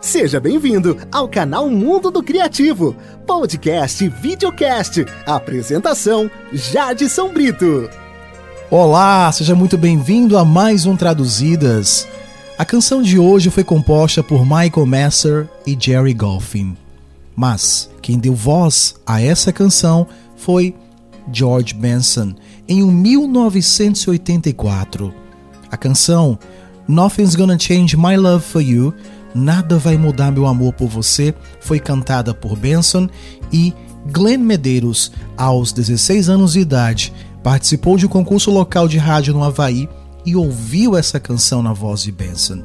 Seja bem-vindo ao canal Mundo do Criativo, podcast e videocast. Apresentação: Jadson Brito. Olá, seja muito bem-vindo a mais um Traduzidas. A canção de hoje foi composta por Michael Messer e Jerry Golfin. Mas quem deu voz a essa canção foi George Benson em 1984. A canção Nothing's Gonna Change My Love for You Nada Vai Mudar Meu Amor por Você foi cantada por Benson e Glenn Medeiros, aos 16 anos de idade, participou de um concurso local de rádio no Havaí e ouviu essa canção na voz de Benson.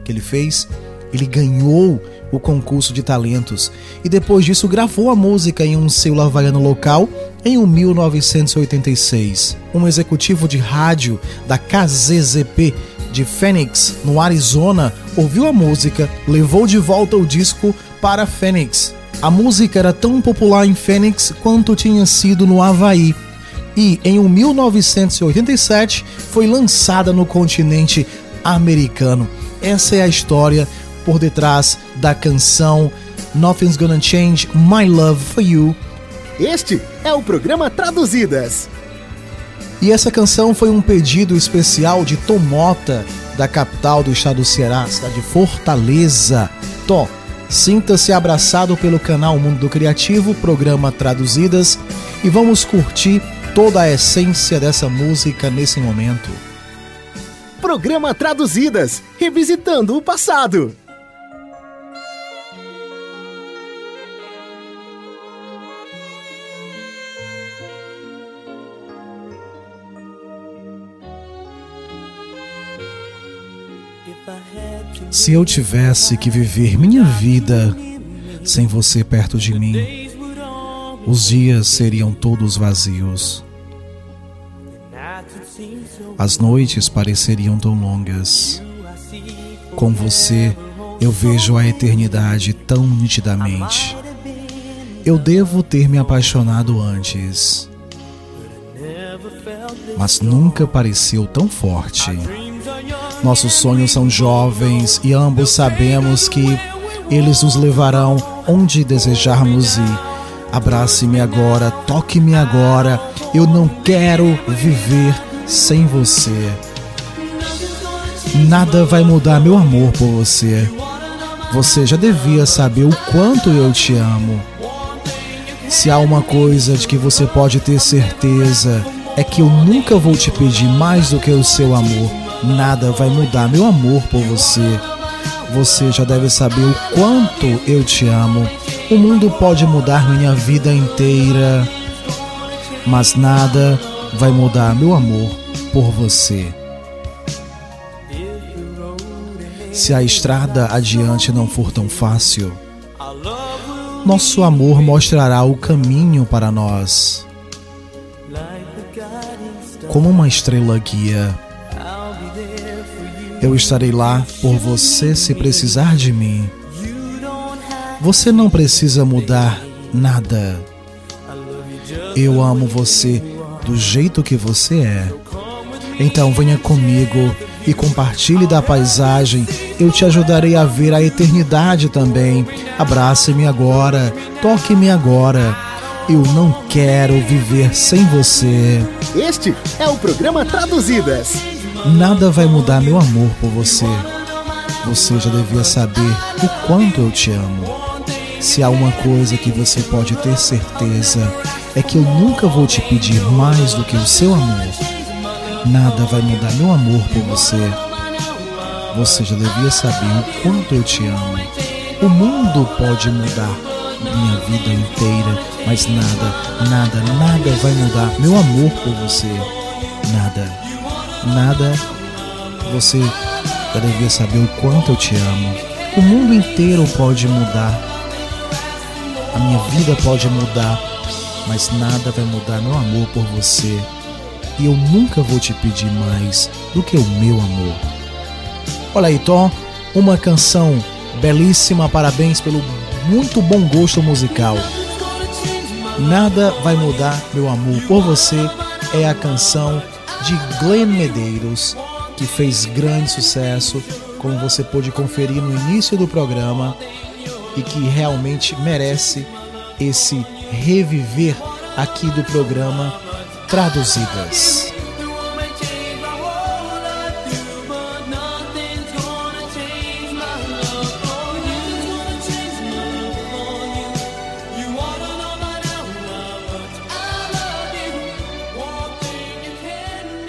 O que ele fez? Ele ganhou o concurso de talentos e depois disso gravou a música em um selo havaiano local em 1986. Um executivo de rádio da KZZP de Phoenix, no Arizona, ouviu a música, levou de volta o disco para Phoenix. A música era tão popular em Phoenix quanto tinha sido no Havaí. E em 1987 foi lançada no continente americano. Essa é a história por detrás da canção Nothing's Gonna Change My Love for You. Este é o programa Traduzidas. E essa canção foi um pedido especial de Tomota, da capital do estado do Ceará, cidade de Fortaleza. Tó, sinta-se abraçado pelo canal Mundo do Criativo, programa Traduzidas, e vamos curtir toda a essência dessa música nesse momento. Programa Traduzidas, revisitando o passado. Se eu tivesse que viver minha vida sem você perto de mim, os dias seriam todos vazios. As noites pareceriam tão longas. Com você, eu vejo a eternidade tão nitidamente. Eu devo ter me apaixonado antes, mas nunca pareceu tão forte. Nossos sonhos são jovens e ambos sabemos que eles nos levarão onde desejarmos ir. Abrace-me agora, toque-me agora. Eu não quero viver sem você. Nada vai mudar meu amor por você. Você já devia saber o quanto eu te amo. Se há uma coisa de que você pode ter certeza, é que eu nunca vou te pedir mais do que o seu amor. Nada vai mudar meu amor por você. Você já deve saber o quanto eu te amo. O mundo pode mudar minha vida inteira, mas nada vai mudar meu amor por você. Se a estrada adiante não for tão fácil, nosso amor mostrará o caminho para nós. Como uma estrela guia, eu estarei lá por você se precisar de mim. Você não precisa mudar nada. Eu amo você do jeito que você é. Então venha comigo e compartilhe da paisagem. Eu te ajudarei a ver a eternidade também. Abrace-me agora, toque-me agora. Eu não quero viver sem você. Este é o programa Traduzidas. Nada vai mudar meu amor por você. Você já devia saber o quanto eu te amo. Se há uma coisa que você pode ter certeza, é que eu nunca vou te pedir mais do que o seu amor. Nada vai mudar meu amor por você. Você já devia saber o quanto eu te amo. O mundo pode mudar minha vida inteira, mas nada, nada, nada vai mudar meu amor por você. Nada, nada. Você já devia saber o quanto eu te amo. O mundo inteiro pode mudar. A minha vida pode mudar, mas nada vai mudar meu amor por você. E eu nunca vou te pedir mais do que o meu amor. Olha aí, Tom, uma canção belíssima, parabéns pelo muito bom gosto musical. Nada vai mudar meu amor por você é a canção de Glenn Medeiros, que fez grande sucesso como você pôde conferir no início do programa, e que realmente merece esse reviver aqui do programa Traduzidas.